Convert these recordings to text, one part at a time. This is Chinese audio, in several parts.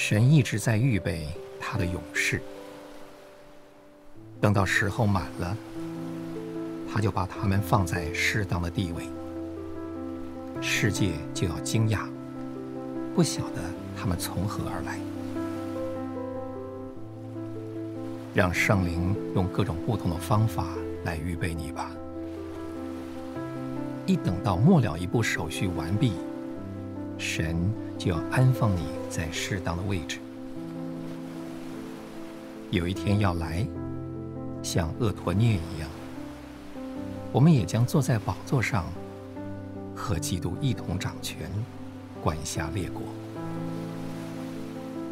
神一直在预备他的勇士，等到时候满了，他就把他们放在适当的地位，世界就要惊讶，不晓得他们从何而来。让圣灵用各种不同的方法来预备你吧。一等到末了一步手续完毕，神就要安放你在适当的位置。有一天要来，像厄陀涅一样，我们也将坐在宝座上，和基督一同掌权，管辖列国。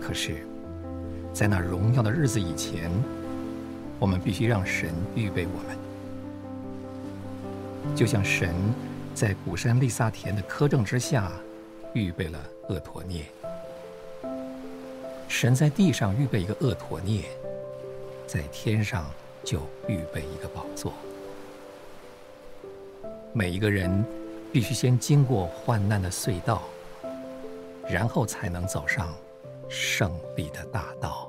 可是，在那荣耀的日子以前，我们必须让神预备我们，就像神在古山利萨田的苛政之下预备了厄陀涅。神在地上预备一个厄陀涅，在天上就预备一个宝座。每一个人必须先经过患难的隧道，然后才能走上胜利的大道。